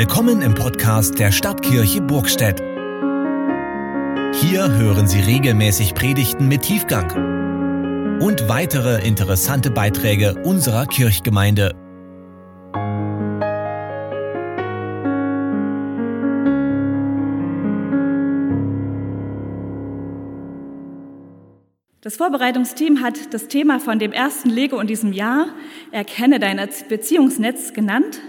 Willkommen im Podcast der Stadtkirche Burgstedt. Hier hören Sie regelmäßig Predigten mit Tiefgang und weitere interessante Beiträge unserer Kirchgemeinde. Das Vorbereitungsteam hat das Thema von dem ersten Lego in diesem Jahr, Erkenne dein Beziehungsnetz, genannt.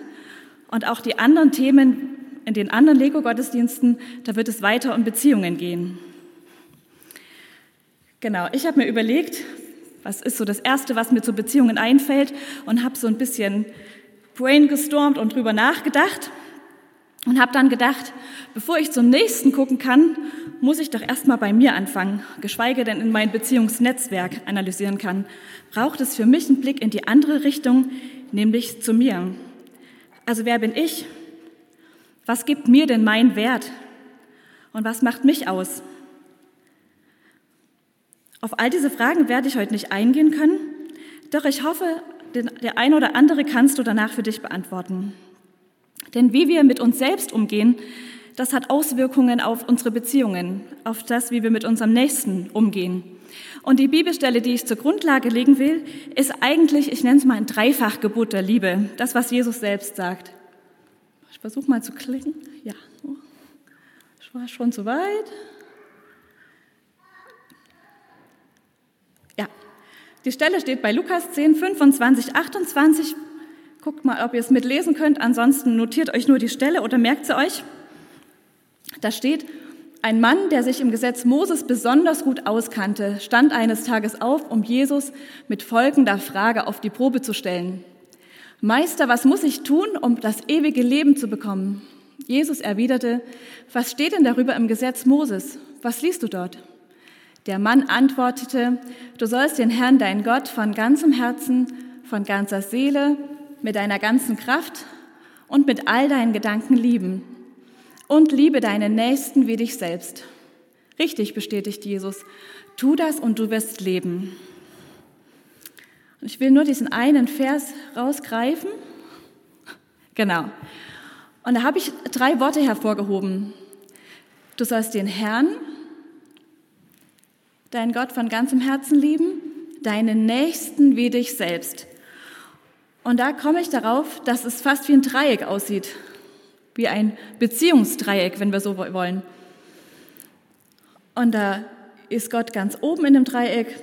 Und auch die anderen Themen in den anderen Lego-Gottesdiensten, da wird es weiter um Beziehungen gehen. Genau, ich habe mir überlegt, was ist so das Erste, was mir zu Beziehungen einfällt und habe so ein bisschen brainstormt und drüber nachgedacht und habe dann gedacht, bevor ich zum nächsten gucken kann, muss ich doch erstmal bei mir anfangen, geschweige denn in mein Beziehungsnetzwerk analysieren kann. Braucht es für mich einen Blick in die andere Richtung, nämlich zu mir. Also wer bin ich? Was gibt mir denn mein Wert? Und was macht mich aus? Auf all diese Fragen werde ich heute nicht eingehen können, doch ich hoffe, der eine oder andere kannst du danach für dich beantworten. Denn wie wir mit uns selbst umgehen, das hat Auswirkungen auf unsere Beziehungen, auf das, wie wir mit unserem Nächsten umgehen. Und die Bibelstelle, die ich zur Grundlage legen will, ist eigentlich, ich nenne es mal ein Dreifachgebot der Liebe. Das, was Jesus selbst sagt. Ich versuche mal zu klicken. Ja, ich war schon zu weit. Ja, die Stelle steht bei Lukas 10, 25, 28. Guckt mal, ob ihr es mitlesen könnt. Ansonsten notiert euch nur die Stelle oder merkt sie euch. Da steht, ein Mann, der sich im Gesetz Moses besonders gut auskannte, stand eines Tages auf, um Jesus mit folgender Frage auf die Probe zu stellen. Meister, was muss ich tun, um das ewige Leben zu bekommen? Jesus erwiderte, was steht denn darüber im Gesetz Moses? Was liest du dort? Der Mann antwortete, du sollst den Herrn, dein Gott, von ganzem Herzen, von ganzer Seele, mit deiner ganzen Kraft und mit all deinen Gedanken lieben und liebe deinen Nächsten wie dich selbst. Richtig bestätigt Jesus. Tu das und du wirst leben. Und ich will nur diesen einen Vers rausgreifen. Genau. Und da habe ich drei Worte hervorgehoben. Du sollst den Herrn, deinen Gott von ganzem Herzen lieben, deinen Nächsten wie dich selbst. Und da komme ich darauf, dass es fast wie ein Dreieck aussieht wie ein Beziehungsdreieck, wenn wir so wollen. Und da ist Gott ganz oben in dem Dreieck,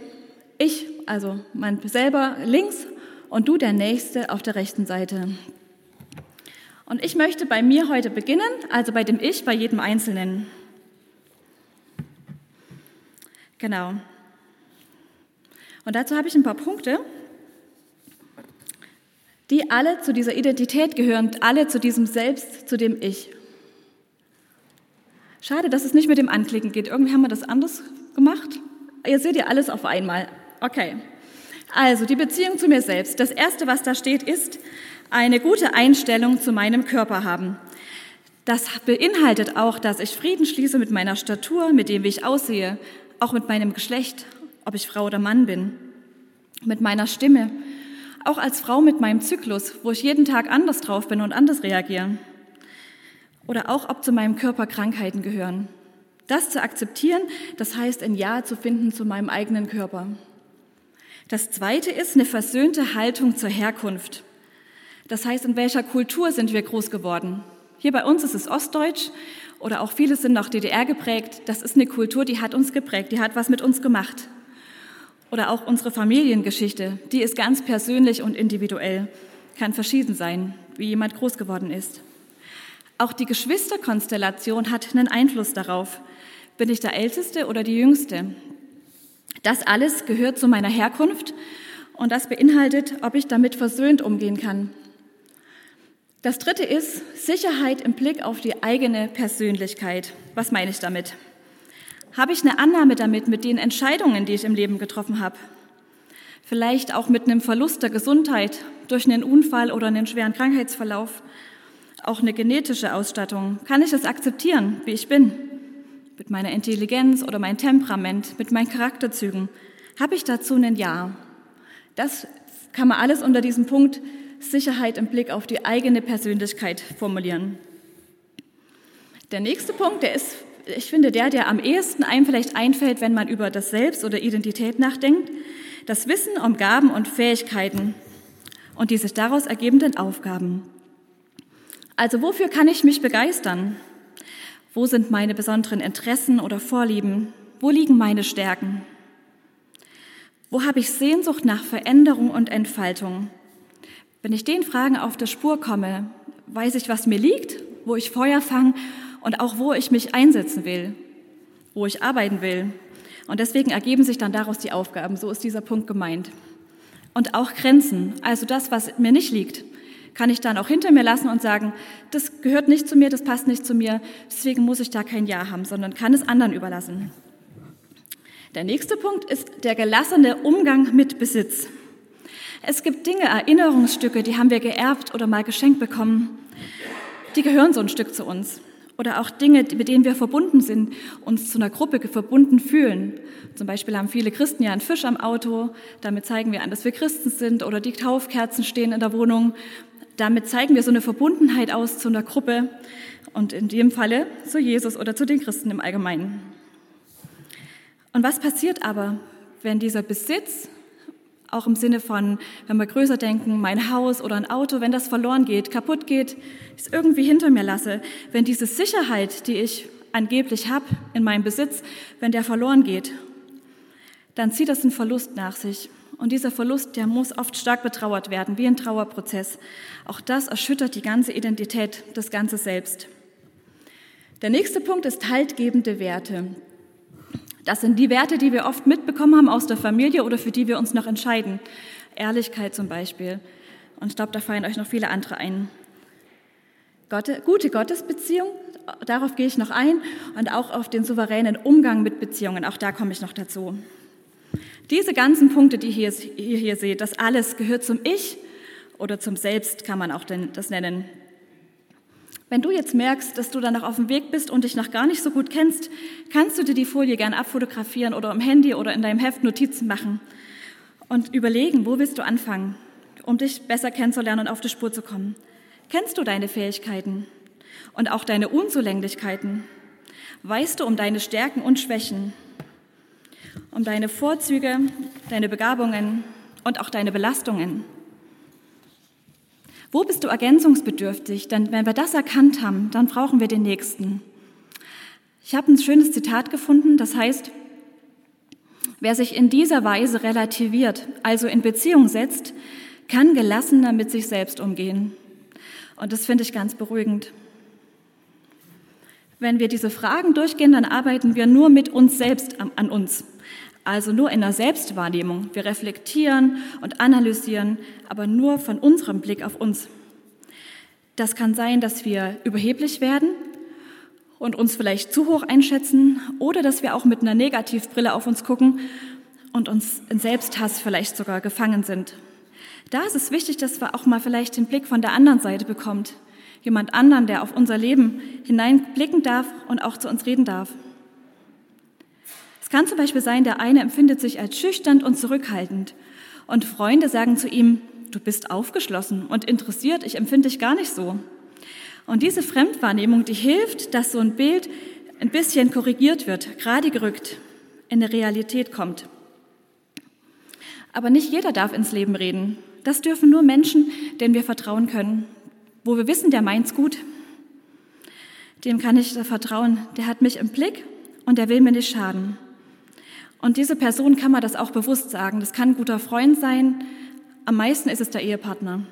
ich, also mein selber links und du der Nächste auf der rechten Seite. Und ich möchte bei mir heute beginnen, also bei dem Ich, bei jedem Einzelnen. Genau. Und dazu habe ich ein paar Punkte die alle zu dieser Identität gehören, alle zu diesem Selbst, zu dem Ich. Schade, dass es nicht mit dem Anklicken geht. Irgendwie haben wir das anders gemacht. Ihr seht ja alles auf einmal. Okay. Also die Beziehung zu mir selbst. Das Erste, was da steht, ist eine gute Einstellung zu meinem Körper haben. Das beinhaltet auch, dass ich Frieden schließe mit meiner Statur, mit dem, wie ich aussehe, auch mit meinem Geschlecht, ob ich Frau oder Mann bin, mit meiner Stimme, auch als Frau mit meinem Zyklus, wo ich jeden Tag anders drauf bin und anders reagiere. Oder auch, ob zu meinem Körper Krankheiten gehören. Das zu akzeptieren, das heißt, ein Ja zu finden zu meinem eigenen Körper. Das zweite ist eine versöhnte Haltung zur Herkunft. Das heißt, in welcher Kultur sind wir groß geworden? Hier bei uns ist es Ostdeutsch oder auch viele sind noch DDR geprägt. Das ist eine Kultur, die hat uns geprägt, die hat was mit uns gemacht. Oder auch unsere Familiengeschichte, die ist ganz persönlich und individuell, kann verschieden sein, wie jemand groß geworden ist. Auch die Geschwisterkonstellation hat einen Einfluss darauf. Bin ich der Älteste oder die Jüngste? Das alles gehört zu meiner Herkunft und das beinhaltet, ob ich damit versöhnt umgehen kann. Das dritte ist Sicherheit im Blick auf die eigene Persönlichkeit. Was meine ich damit? Habe ich eine Annahme damit, mit den Entscheidungen, die ich im Leben getroffen habe? Vielleicht auch mit einem Verlust der Gesundheit durch einen Unfall oder einen schweren Krankheitsverlauf? Auch eine genetische Ausstattung. Kann ich es akzeptieren, wie ich bin? Mit meiner Intelligenz oder meinem Temperament, mit meinen Charakterzügen? Habe ich dazu ein Ja? Das kann man alles unter diesem Punkt Sicherheit im Blick auf die eigene Persönlichkeit formulieren. Der nächste Punkt, der ist, ich finde, der, der am ehesten einem vielleicht einfällt, wenn man über das Selbst oder Identität nachdenkt, das Wissen um Gaben und Fähigkeiten und die sich daraus ergebenden Aufgaben. Also wofür kann ich mich begeistern? Wo sind meine besonderen Interessen oder Vorlieben? Wo liegen meine Stärken? Wo habe ich Sehnsucht nach Veränderung und Entfaltung? Wenn ich den Fragen auf der Spur komme, weiß ich, was mir liegt, wo ich Feuer fange und auch wo ich mich einsetzen will, wo ich arbeiten will. Und deswegen ergeben sich dann daraus die Aufgaben. So ist dieser Punkt gemeint. Und auch Grenzen, also das, was mir nicht liegt, kann ich dann auch hinter mir lassen und sagen, das gehört nicht zu mir, das passt nicht zu mir, deswegen muss ich da kein Ja haben, sondern kann es anderen überlassen. Der nächste Punkt ist der gelassene Umgang mit Besitz. Es gibt Dinge, Erinnerungsstücke, die haben wir geerbt oder mal geschenkt bekommen. Die gehören so ein Stück zu uns. Oder auch Dinge, mit denen wir verbunden sind, uns zu einer Gruppe verbunden fühlen. Zum Beispiel haben viele Christen ja einen Fisch am Auto. Damit zeigen wir an, dass wir Christen sind. Oder die Taufkerzen stehen in der Wohnung. Damit zeigen wir so eine Verbundenheit aus zu einer Gruppe. Und in dem Falle zu Jesus oder zu den Christen im Allgemeinen. Und was passiert aber, wenn dieser Besitz auch im Sinne von, wenn wir größer denken, mein Haus oder ein Auto, wenn das verloren geht, kaputt geht, es irgendwie hinter mir lasse, wenn diese Sicherheit, die ich angeblich habe in meinem Besitz, wenn der verloren geht, dann zieht das einen Verlust nach sich. Und dieser Verlust, der muss oft stark betrauert werden, wie ein Trauerprozess. Auch das erschüttert die ganze Identität, das ganze Selbst. Der nächste Punkt ist haltgebende Werte. Das sind die Werte, die wir oft mitbekommen haben aus der Familie oder für die wir uns noch entscheiden. Ehrlichkeit zum Beispiel. Und ich glaube, da fallen euch noch viele andere ein. Gott, gute Gottesbeziehung, darauf gehe ich noch ein und auch auf den souveränen Umgang mit Beziehungen, auch da komme ich noch dazu. Diese ganzen Punkte, die ihr hier, hier seht, das alles gehört zum Ich oder zum Selbst, kann man auch das nennen. Wenn du jetzt merkst, dass du dann noch auf dem Weg bist und dich noch gar nicht so gut kennst, kannst du dir die Folie gern abfotografieren oder im Handy oder in deinem Heft Notizen machen und überlegen, wo willst du anfangen, um dich besser kennenzulernen und auf die Spur zu kommen. Kennst du deine Fähigkeiten und auch deine Unzulänglichkeiten? Weißt du um deine Stärken und Schwächen, um deine Vorzüge, deine Begabungen und auch deine Belastungen? Wo bist du ergänzungsbedürftig? Denn wenn wir das erkannt haben, dann brauchen wir den Nächsten. Ich habe ein schönes Zitat gefunden, das heißt, wer sich in dieser Weise relativiert, also in Beziehung setzt, kann gelassener mit sich selbst umgehen. Und das finde ich ganz beruhigend. Wenn wir diese Fragen durchgehen, dann arbeiten wir nur mit uns selbst an uns also nur in der Selbstwahrnehmung. Wir reflektieren und analysieren, aber nur von unserem Blick auf uns. Das kann sein, dass wir überheblich werden und uns vielleicht zu hoch einschätzen oder dass wir auch mit einer Negativbrille auf uns gucken und uns in Selbsthass vielleicht sogar gefangen sind. Da ist es wichtig, dass wir auch mal vielleicht den Blick von der anderen Seite bekommt. Jemand anderen, der auf unser Leben hineinblicken darf und auch zu uns reden darf. Es kann zum Beispiel sein, der eine empfindet sich als schüchtern und zurückhaltend und Freunde sagen zu ihm, du bist aufgeschlossen und interessiert, ich empfinde dich gar nicht so. Und diese Fremdwahrnehmung, die hilft, dass so ein Bild ein bisschen korrigiert wird, gerade gerückt, in der Realität kommt. Aber nicht jeder darf ins Leben reden. Das dürfen nur Menschen, denen wir vertrauen können, wo wir wissen, der meint's gut. Dem kann ich vertrauen. Der hat mich im Blick und der will mir nicht schaden. Und diese Person kann man das auch bewusst sagen. Das kann ein guter Freund sein. Am meisten ist es der Ehepartner.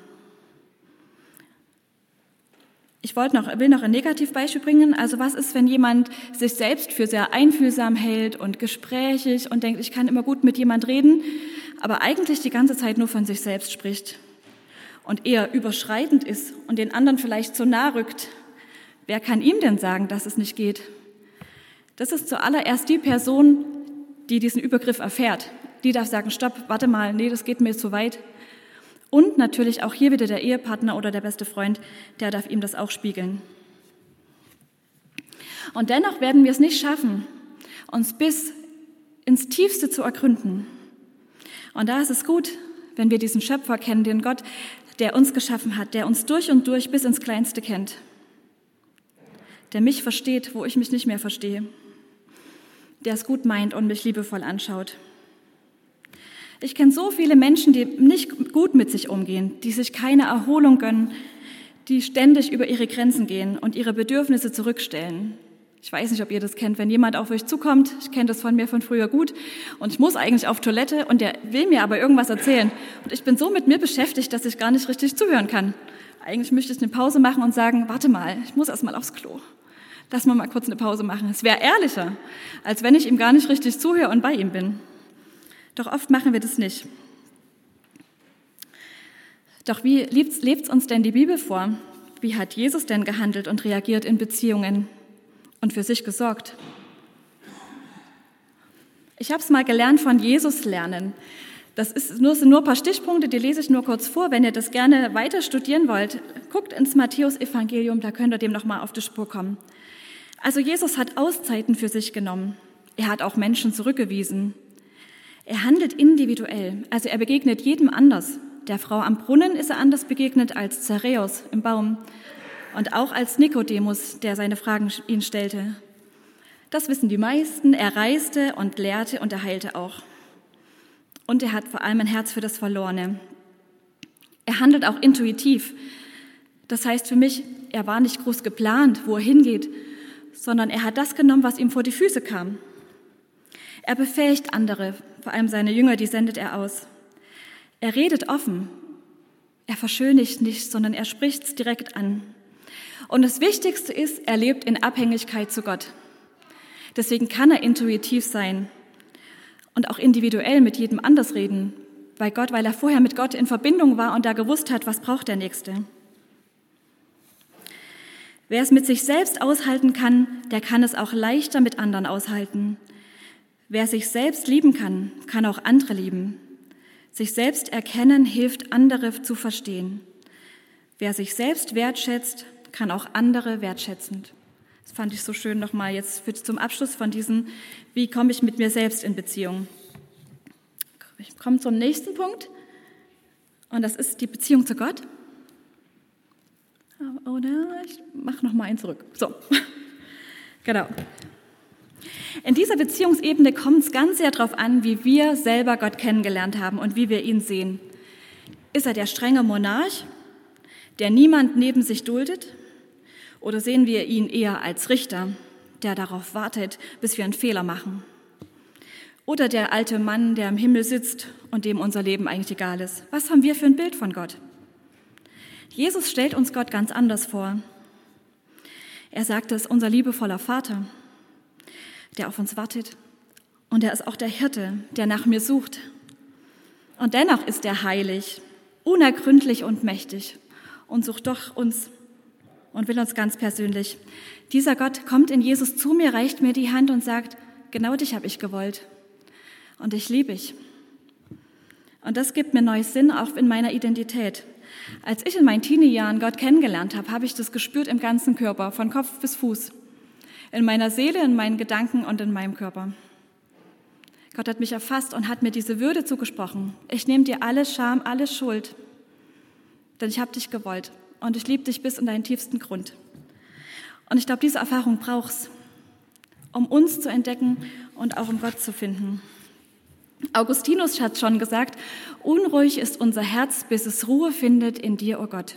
Ich wollte noch, will noch ein Negativbeispiel bringen. Also was ist, wenn jemand sich selbst für sehr einfühlsam hält und gesprächig und denkt, ich kann immer gut mit jemand reden, aber eigentlich die ganze Zeit nur von sich selbst spricht und eher überschreitend ist und den anderen vielleicht so nah rückt. Wer kann ihm denn sagen, dass es nicht geht? Das ist zuallererst die Person, die diesen Übergriff erfährt, die darf sagen, stopp, warte mal, nee, das geht mir zu weit. Und natürlich auch hier wieder der Ehepartner oder der beste Freund, der darf ihm das auch spiegeln. Und dennoch werden wir es nicht schaffen, uns bis ins Tiefste zu ergründen. Und da ist es gut, wenn wir diesen Schöpfer kennen, den Gott, der uns geschaffen hat, der uns durch und durch bis ins Kleinste kennt. der mich versteht, wo ich mich nicht mehr verstehe, der es gut meint und mich liebevoll anschaut. Ich kenne so viele Menschen, die nicht gut mit sich umgehen, die sich keine Erholung gönnen, die ständig über ihre Grenzen gehen und ihre Bedürfnisse zurückstellen. Ich weiß nicht, ob ihr das kennt, wenn jemand auf euch zukommt, ich kenne das von mir von früher gut, und ich muss eigentlich auf Toilette und der will mir aber irgendwas erzählen. Und ich bin so mit mir beschäftigt, dass ich gar nicht richtig zuhören kann. Eigentlich möchte ich eine Pause machen und sagen, warte mal, ich muss erst mal aufs Klo. Lass mal mal kurz eine Pause machen. Es wäre ehrlicher, als wenn ich ihm gar nicht richtig zuhöre und bei ihm bin. Doch oft machen wir das nicht. Doch wie lebt uns denn die Bibel vor? Wie hat Jesus denn gehandelt und reagiert in Beziehungen und für sich gesorgt? Ich habe es mal gelernt von Jesus lernen. Das ist nur, sind nur ein paar Stichpunkte, die lese ich nur kurz vor. Wenn ihr das gerne weiter studieren wollt, guckt ins Matthäus-Evangelium, da könnt ihr dem nochmal auf die Spur kommen. Also Jesus hat Auszeiten für sich genommen. Er hat auch Menschen zurückgewiesen. Er handelt individuell, also er begegnet jedem anders. Der Frau am Brunnen ist er anders begegnet als Zareus im Baum und auch als Nikodemus, der seine Fragen ihn stellte. Das wissen die meisten. Er reiste und lehrte und er heilte auch. Und er hat vor allem ein Herz für das Verlorene. Er handelt auch intuitiv. Das heißt für mich, er war nicht groß geplant, wo er hingeht, sondern er hat das genommen, was ihm vor die Füße kam. Er befähigt andere, vor allem seine Jünger, die sendet er aus. Er redet offen. Er verschönigt nicht, sondern er spricht es direkt an. Und das Wichtigste ist, er lebt in Abhängigkeit zu Gott. Deswegen kann er intuitiv sein und auch individuell mit jedem anders reden, bei Gott, weil er vorher mit Gott in Verbindung war und da gewusst hat, was braucht der Nächste. Wer es mit sich selbst aushalten kann, der kann es auch leichter mit anderen aushalten. Wer sich selbst lieben kann, kann auch andere lieben. Sich selbst erkennen hilft, andere zu verstehen. Wer sich selbst wertschätzt, kann auch andere wertschätzend. Das fand ich so schön nochmal jetzt für, zum Abschluss von diesen, wie komme ich mit mir selbst in Beziehung. Ich komme zum nächsten Punkt und das ist die Beziehung zu Gott. Oder ich mache noch mal einen zurück. So, genau. In dieser Beziehungsebene kommt es ganz sehr darauf an, wie wir selber Gott kennengelernt haben und wie wir ihn sehen. Ist er der strenge Monarch, der niemand neben sich duldet? Oder sehen wir ihn eher als Richter, der darauf wartet, bis wir einen Fehler machen? Oder der alte Mann, der im Himmel sitzt und dem unser Leben eigentlich egal ist? Was haben wir für ein Bild von Gott? Jesus stellt uns Gott ganz anders vor. Er sagt es, unser liebevoller Vater der auf uns wartet. Und er ist auch der Hirte, der nach mir sucht. Und dennoch ist er heilig, unergründlich und mächtig und sucht doch uns und will uns ganz persönlich. Dieser Gott kommt in Jesus zu mir, reicht mir die Hand und sagt, genau dich habe ich gewollt. Und ich liebe dich. Und das gibt mir neues Sinn auch in meiner Identität. Als ich in meinen Teenie-Jahren Gott kennengelernt habe, habe ich das gespürt im ganzen Körper, von Kopf bis Fuß in meiner Seele, in meinen Gedanken und in meinem Körper. Gott hat mich erfasst und hat mir diese Würde zugesprochen. Ich nehme dir alle Scham, alle Schuld, denn ich habe dich gewollt und ich liebe dich bis in deinen tiefsten Grund. Und ich glaube, diese Erfahrung brauchst, um uns zu entdecken und auch um Gott zu finden. Augustinus hat schon gesagt, unruhig ist unser Herz, bis es Ruhe findet in dir, o oh Gott.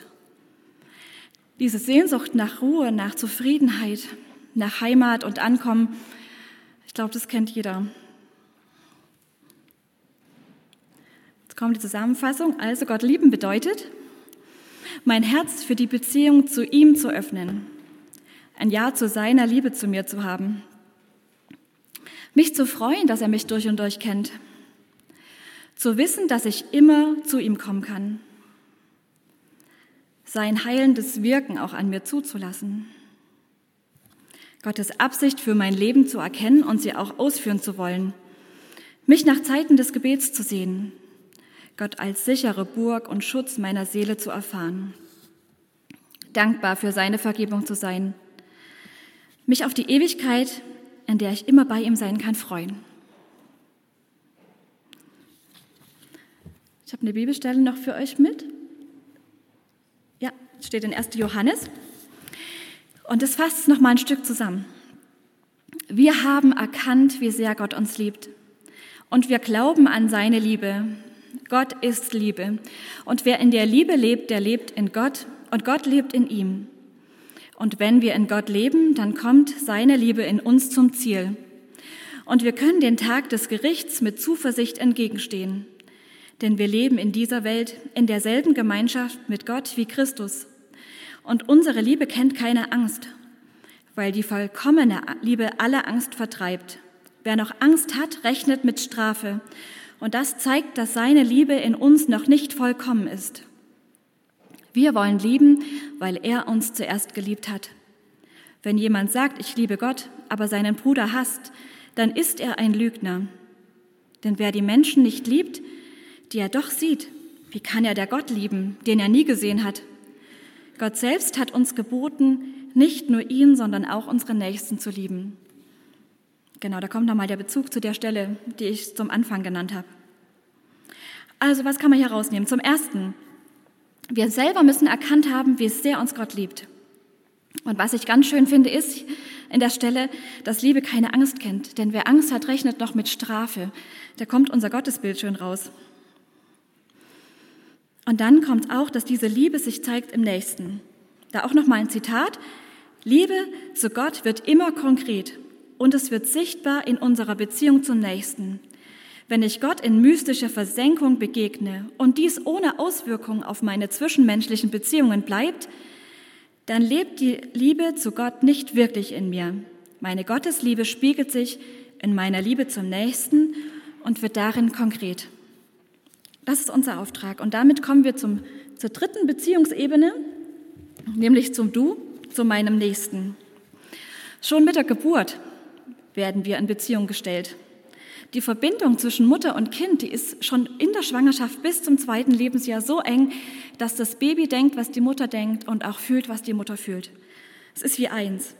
Diese Sehnsucht nach Ruhe, nach Zufriedenheit, nach Heimat und Ankommen. Ich glaube, das kennt jeder. Jetzt kommt die Zusammenfassung. Also Gott lieben bedeutet, mein Herz für die Beziehung zu ihm zu öffnen, ein Ja zu seiner Liebe zu mir zu haben, mich zu freuen, dass er mich durch und durch kennt, zu wissen, dass ich immer zu ihm kommen kann, sein heilendes Wirken auch an mir zuzulassen Gottes Absicht für mein Leben zu erkennen und sie auch ausführen zu wollen. Mich nach Zeiten des Gebets zu sehen. Gott als sichere Burg und Schutz meiner Seele zu erfahren. Dankbar für seine Vergebung zu sein. Mich auf die Ewigkeit, in der ich immer bei ihm sein kann, freuen. Ich habe eine Bibelstelle noch für euch mit. Ja, steht in 1. Johannes. Und das fasst noch mal ein Stück zusammen. Wir haben erkannt, wie sehr Gott uns liebt. Und wir glauben an seine Liebe. Gott ist Liebe. Und wer in der Liebe lebt, der lebt in Gott und Gott lebt in ihm. Und wenn wir in Gott leben, dann kommt seine Liebe in uns zum Ziel. Und wir können den Tag des Gerichts mit Zuversicht entgegenstehen. Denn wir leben in dieser Welt in derselben Gemeinschaft mit Gott wie Christus. Und unsere Liebe kennt keine Angst, weil die vollkommene Liebe alle Angst vertreibt. Wer noch Angst hat, rechnet mit Strafe. Und das zeigt, dass seine Liebe in uns noch nicht vollkommen ist. Wir wollen lieben, weil er uns zuerst geliebt hat. Wenn jemand sagt, ich liebe Gott, aber seinen Bruder hasst, dann ist er ein Lügner. Denn wer die Menschen nicht liebt, die er doch sieht, wie kann er der Gott lieben, den er nie gesehen hat? Gott selbst hat uns geboten, nicht nur ihn, sondern auch unsere Nächsten zu lieben. Genau, da kommt nochmal der Bezug zu der Stelle, die ich zum Anfang genannt habe. Also, was kann man hier rausnehmen? Zum Ersten, wir selber müssen erkannt haben, wie sehr uns Gott liebt. Und was ich ganz schön finde, ist in der Stelle, dass Liebe keine Angst kennt. Denn wer Angst hat, rechnet noch mit Strafe. Da kommt unser Gottesbild schön raus. Und dann kommt auch, dass diese Liebe sich zeigt im Nächsten. Da auch nochmal ein Zitat. Liebe zu Gott wird immer konkret und es wird sichtbar in unserer Beziehung zum Nächsten. Wenn ich Gott in mystischer Versenkung begegne und dies ohne Auswirkungen auf meine zwischenmenschlichen Beziehungen bleibt, dann lebt die Liebe zu Gott nicht wirklich in mir. Meine Gottesliebe spiegelt sich in meiner Liebe zum Nächsten und wird darin konkret. Das ist unser Auftrag. Und damit kommen wir zum, zur dritten Beziehungsebene, nämlich zum Du, zu meinem Nächsten. Schon mit der Geburt werden wir in Beziehung gestellt. Die Verbindung zwischen Mutter und Kind, die ist schon in der Schwangerschaft bis zum zweiten Lebensjahr so eng, dass das Baby denkt, was die Mutter denkt und auch fühlt, was die Mutter fühlt. Es ist wie eins.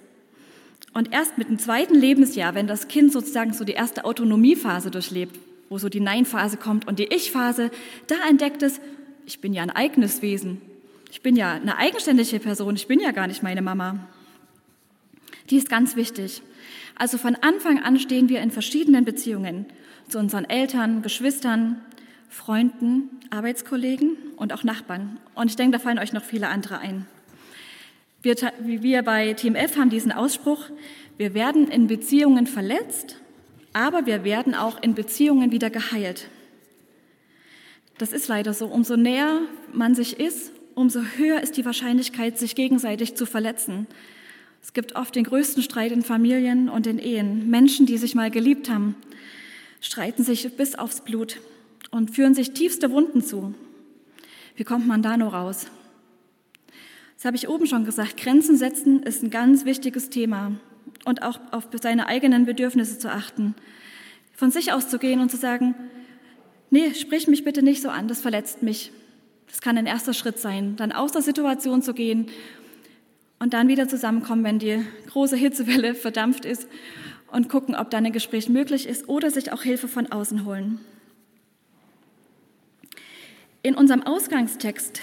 Und erst mit dem zweiten Lebensjahr, wenn das Kind sozusagen so die erste Autonomiephase durchlebt, wo so die Nein-Phase kommt und die Ich-Phase, da entdeckt es, ich bin ja ein eigenes Wesen. Ich bin ja eine eigenständige Person. Ich bin ja gar nicht meine Mama. Die ist ganz wichtig. Also von Anfang an stehen wir in verschiedenen Beziehungen zu unseren Eltern, Geschwistern, Freunden, Arbeitskollegen und auch Nachbarn. Und ich denke, da fallen euch noch viele andere ein. Wir, wir bei Team F haben diesen Ausspruch, wir werden in Beziehungen verletzt, aber wir werden auch in Beziehungen wieder geheilt. Das ist leider so. Umso näher man sich ist, umso höher ist die Wahrscheinlichkeit, sich gegenseitig zu verletzen. Es gibt oft den größten Streit in Familien und in Ehen. Menschen, die sich mal geliebt haben, streiten sich bis aufs Blut und führen sich tiefste Wunden zu. Wie kommt man da nur raus? Das habe ich oben schon gesagt. Grenzen setzen ist ein ganz wichtiges Thema und auch auf seine eigenen Bedürfnisse zu achten. Von sich auszugehen und zu sagen, nee, sprich mich bitte nicht so an, das verletzt mich. Das kann ein erster Schritt sein, dann aus der Situation zu gehen und dann wieder zusammenkommen, wenn die große Hitzewelle verdampft ist und gucken, ob dann ein Gespräch möglich ist oder sich auch Hilfe von außen holen. In unserem Ausgangstext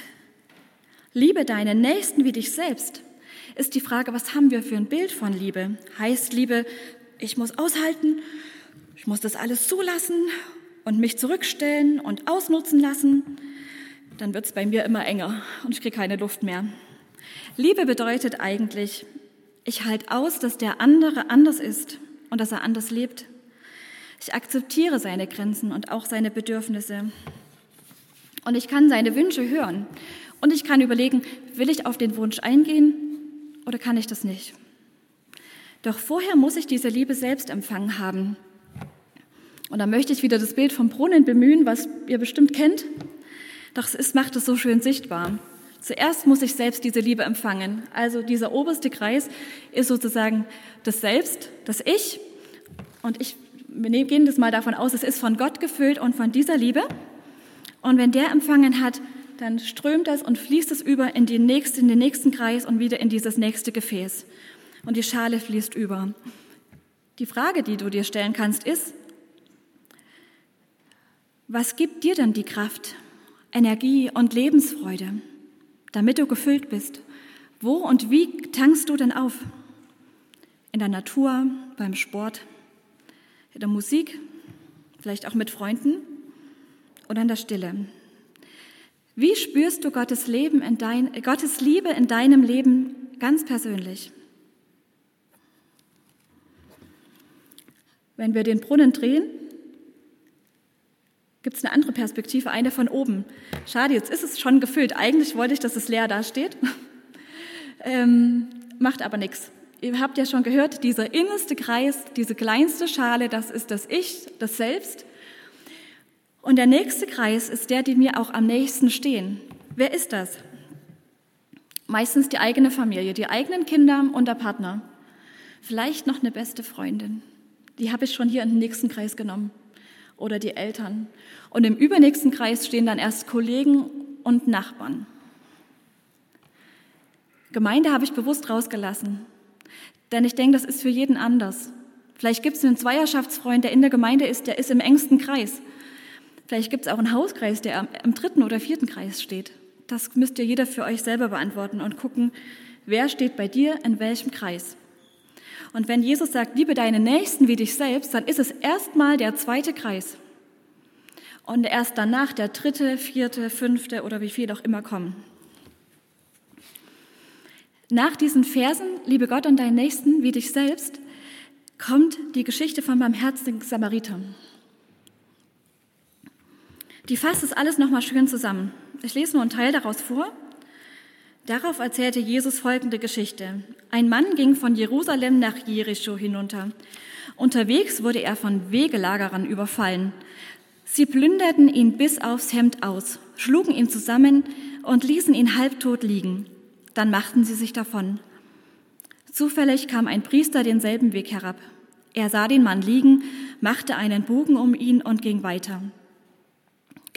Liebe deinen Nächsten wie dich selbst ist die Frage, was haben wir für ein Bild von Liebe? Heißt Liebe, ich muss aushalten, ich muss das alles zulassen und mich zurückstellen und ausnutzen lassen? Dann wird es bei mir immer enger und ich kriege keine Luft mehr. Liebe bedeutet eigentlich, ich halte aus, dass der andere anders ist und dass er anders lebt. Ich akzeptiere seine Grenzen und auch seine Bedürfnisse. Und ich kann seine Wünsche hören. Und ich kann überlegen, will ich auf den Wunsch eingehen oder kann ich das nicht? Doch vorher muss ich diese Liebe selbst empfangen haben. Und da möchte ich wieder das Bild vom Brunnen bemühen, was ihr bestimmt kennt. Doch es macht es so schön sichtbar. Zuerst muss ich selbst diese Liebe empfangen. Also dieser oberste Kreis ist sozusagen das Selbst, das Ich. Und ich, wir gehen das mal davon aus, es ist von Gott gefüllt und von dieser Liebe. Und wenn der empfangen hat, dann strömt das und fließt es über in, die nächste, in den nächsten Kreis und wieder in dieses nächste Gefäß. Und die Schale fließt über. Die Frage, die du dir stellen kannst, ist, was gibt dir denn die Kraft, Energie und Lebensfreude? damit du gefüllt bist? Wo und wie tankst du denn auf? In der Natur, beim Sport, in der Musik, vielleicht auch mit Freunden oder in der Stille? Wie spürst du Gottes, Leben in dein, Gottes Liebe in deinem Leben ganz persönlich? Wenn wir den Brunnen drehen, gibt es eine andere Perspektive, eine von oben. Schade, jetzt ist es schon gefüllt. Eigentlich wollte ich, dass es leer dasteht. ähm, macht aber nichts. Ihr habt ja schon gehört, dieser innerste Kreis, diese kleinste Schale, das ist das Ich, das Selbst. Und der nächste Kreis ist der, die mir auch am nächsten stehen. Wer ist das? Meistens die eigene Familie, die eigenen Kinder und der Partner. Vielleicht noch eine beste Freundin. Die habe ich schon hier in den nächsten Kreis genommen. Oder die Eltern. Und im übernächsten Kreis stehen dann erst Kollegen und Nachbarn. Gemeinde habe ich bewusst rausgelassen. Denn ich denke, das ist für jeden anders. Vielleicht gibt es einen Zweierschaftsfreund, der in der Gemeinde ist, der ist im engsten Kreis. Vielleicht gibt es auch einen Hauskreis, der im dritten oder vierten Kreis steht. Das müsst ihr jeder für euch selber beantworten und gucken, wer steht bei dir in welchem Kreis. Und wenn Jesus sagt, liebe deine Nächsten wie dich selbst, dann ist es erstmal der zweite Kreis. Und erst danach der dritte, vierte, fünfte oder wie viel auch immer kommen. Nach diesen Versen, liebe Gott und deinen Nächsten wie dich selbst, kommt die Geschichte vom barmherzigen Samariter. Die fasst es alles nochmal schön zusammen. Ich lese nur einen Teil daraus vor. Darauf erzählte Jesus folgende Geschichte. Ein Mann ging von Jerusalem nach Jericho hinunter. Unterwegs wurde er von Wegelagerern überfallen. Sie plünderten ihn bis aufs Hemd aus, schlugen ihn zusammen und ließen ihn halbtot liegen. Dann machten sie sich davon. Zufällig kam ein Priester denselben Weg herab. Er sah den Mann liegen, machte einen Bogen um ihn und ging weiter.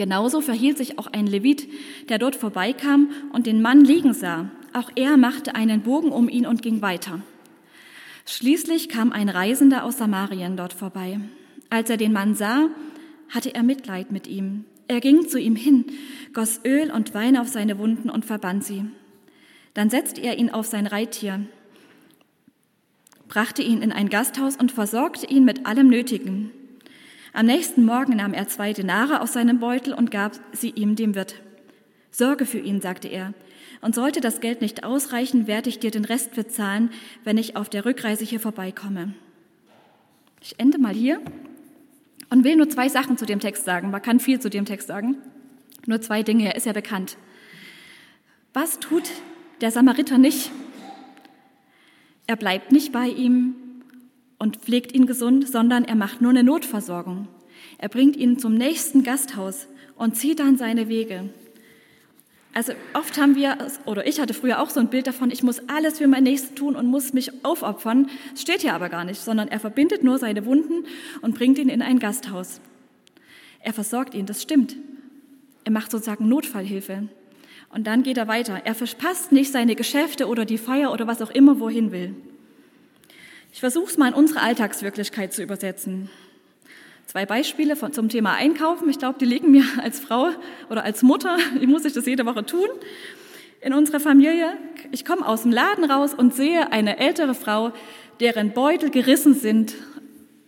Genauso verhielt sich auch ein Levit, der dort vorbeikam und den Mann liegen sah. Auch er machte einen Bogen um ihn und ging weiter. Schließlich kam ein Reisender aus Samarien dort vorbei. Als er den Mann sah, hatte er Mitleid mit ihm. Er ging zu ihm hin, goss Öl und Wein auf seine Wunden und verband sie. Dann setzte er ihn auf sein Reittier, brachte ihn in ein Gasthaus und versorgte ihn mit allem Nötigen. Am nächsten Morgen nahm er zwei Denare aus seinem Beutel und gab sie ihm dem Wirt. Sorge für ihn, sagte er, und sollte das Geld nicht ausreichen, werde ich dir den Rest bezahlen, wenn ich auf der Rückreise hier vorbeikomme. Ich ende mal hier und will nur zwei Sachen zu dem Text sagen. Man kann viel zu dem Text sagen. Nur zwei Dinge, er ist ja bekannt. Was tut der Samariter nicht? Er bleibt nicht bei ihm, und pflegt ihn gesund, sondern er macht nur eine Notversorgung. Er bringt ihn zum nächsten Gasthaus und zieht dann seine Wege. Also oft haben wir, oder ich hatte früher auch so ein Bild davon, ich muss alles für mein Nächsten tun und muss mich aufopfern. Das steht hier aber gar nicht, sondern er verbindet nur seine Wunden und bringt ihn in ein Gasthaus. Er versorgt ihn, das stimmt. Er macht sozusagen Notfallhilfe. Und dann geht er weiter. Er verpasst nicht seine Geschäfte oder die Feier oder was auch immer wohin will. Ich versuche es mal in unsere Alltagswirklichkeit zu übersetzen. Zwei Beispiele von, zum Thema Einkaufen. Ich glaube, die liegen mir als Frau oder als Mutter, ich muss ich das jede Woche tun, in unserer Familie. Ich komme aus dem Laden raus und sehe eine ältere Frau, deren Beutel gerissen sind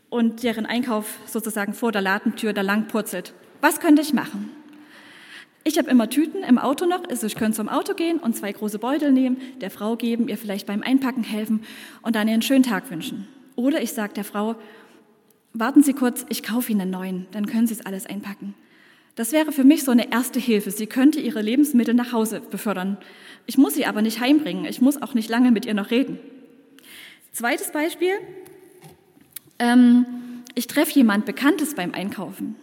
und deren Einkauf sozusagen vor der Ladentür da lang purzelt. Was könnte ich machen? Ich habe immer Tüten im Auto noch, also ich könnte zum Auto gehen und zwei große Beutel nehmen, der Frau geben, ihr vielleicht beim Einpacken helfen und dann einen schönen Tag wünschen. Oder ich sage der Frau, warten Sie kurz, ich kaufe Ihnen einen neuen, dann können Sie es alles einpacken. Das wäre für mich so eine erste Hilfe. Sie könnte ihre Lebensmittel nach Hause befördern. Ich muss sie aber nicht heimbringen. Ich muss auch nicht lange mit ihr noch reden. Zweites Beispiel. Ähm, ich treffe jemand Bekanntes beim Einkaufen.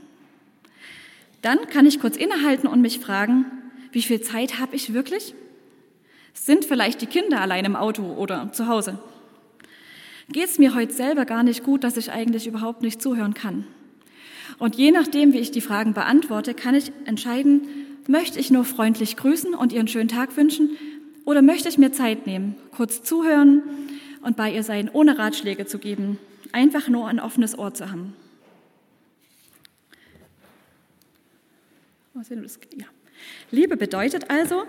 Dann kann ich kurz innehalten und mich fragen, wie viel Zeit habe ich wirklich? Sind vielleicht die Kinder allein im Auto oder zu Hause? Geht es mir heute selber gar nicht gut, dass ich eigentlich überhaupt nicht zuhören kann? Und je nachdem, wie ich die Fragen beantworte, kann ich entscheiden, möchte ich nur freundlich grüßen und ihr einen schönen Tag wünschen oder möchte ich mir Zeit nehmen, kurz zuhören und bei ihr sein, ohne Ratschläge zu geben, einfach nur ein offenes Ohr zu haben. Ja. Liebe bedeutet also,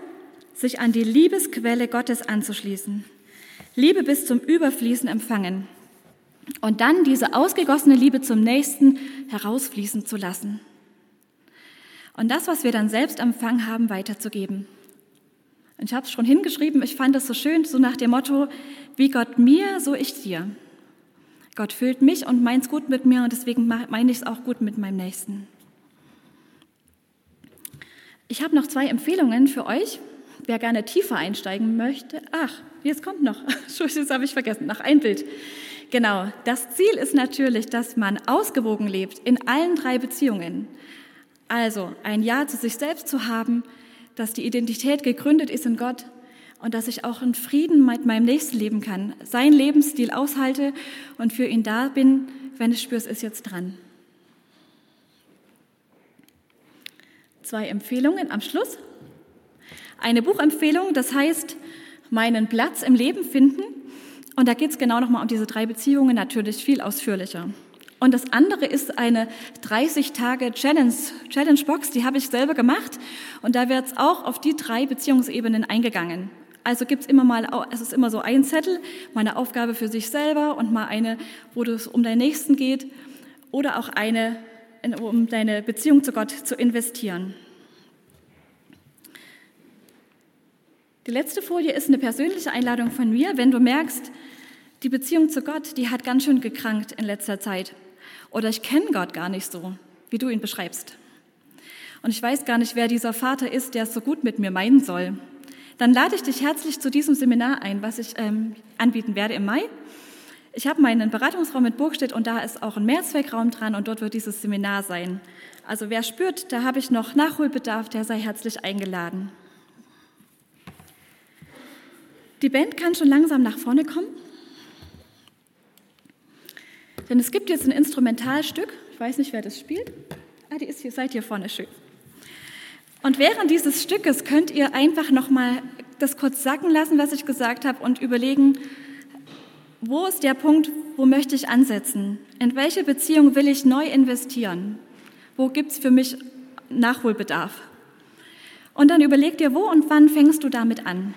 sich an die Liebesquelle Gottes anzuschließen, Liebe bis zum Überfließen empfangen und dann diese ausgegossene Liebe zum Nächsten herausfließen zu lassen. Und das, was wir dann selbst empfangen haben, weiterzugeben. Und ich habe es schon hingeschrieben, ich fand es so schön, so nach dem Motto, wie Gott mir, so ich dir. Gott füllt mich und meint es gut mit mir und deswegen meine ich es auch gut mit meinem Nächsten. Ich habe noch zwei Empfehlungen für euch, wer gerne tiefer einsteigen möchte. Ach, jetzt kommt noch, das habe ich vergessen, noch ein Bild. Genau, das Ziel ist natürlich, dass man ausgewogen lebt in allen drei Beziehungen. Also ein Ja zu sich selbst zu haben, dass die Identität gegründet ist in Gott und dass ich auch in Frieden mit meinem Nächsten leben kann, seinen Lebensstil aushalte und für ihn da bin, wenn ich spüre, es ist jetzt dran. Zwei Empfehlungen am Schluss. Eine Buchempfehlung, das heißt, meinen Platz im Leben finden. Und da geht es genau nochmal um diese drei Beziehungen, natürlich viel ausführlicher. Und das andere ist eine 30 Tage Challenge, Challenge Box, die habe ich selber gemacht. Und da wird es auch auf die drei Beziehungsebenen eingegangen. Also gibt's immer mal, es ist immer so ein Zettel, mal eine Aufgabe für sich selber und mal eine, wo es um deinen Nächsten geht oder auch eine, um deine Beziehung zu Gott zu investieren. Die letzte Folie ist eine persönliche Einladung von mir, wenn du merkst, die Beziehung zu Gott, die hat ganz schön gekrankt in letzter Zeit. Oder ich kenne Gott gar nicht so, wie du ihn beschreibst. Und ich weiß gar nicht, wer dieser Vater ist, der es so gut mit mir meinen soll. Dann lade ich dich herzlich zu diesem Seminar ein, was ich ähm, anbieten werde im Mai. Ich habe meinen Beratungsraum in Burgstedt und da ist auch ein Mehrzweckraum dran und dort wird dieses Seminar sein. Also wer spürt, da habe ich noch Nachholbedarf, der sei herzlich eingeladen. Die Band kann schon langsam nach vorne kommen. Denn es gibt jetzt ein Instrumentalstück. Ich weiß nicht, wer das spielt. Ah, die ist hier, seid hier vorne schön. Und während dieses Stückes könnt ihr einfach nochmal das kurz sacken lassen, was ich gesagt habe, und überlegen, wo ist der Punkt, wo möchte ich ansetzen? In welche Beziehung will ich neu investieren? Wo gibt es für mich Nachholbedarf? Und dann überleg dir, wo und wann fängst du damit an?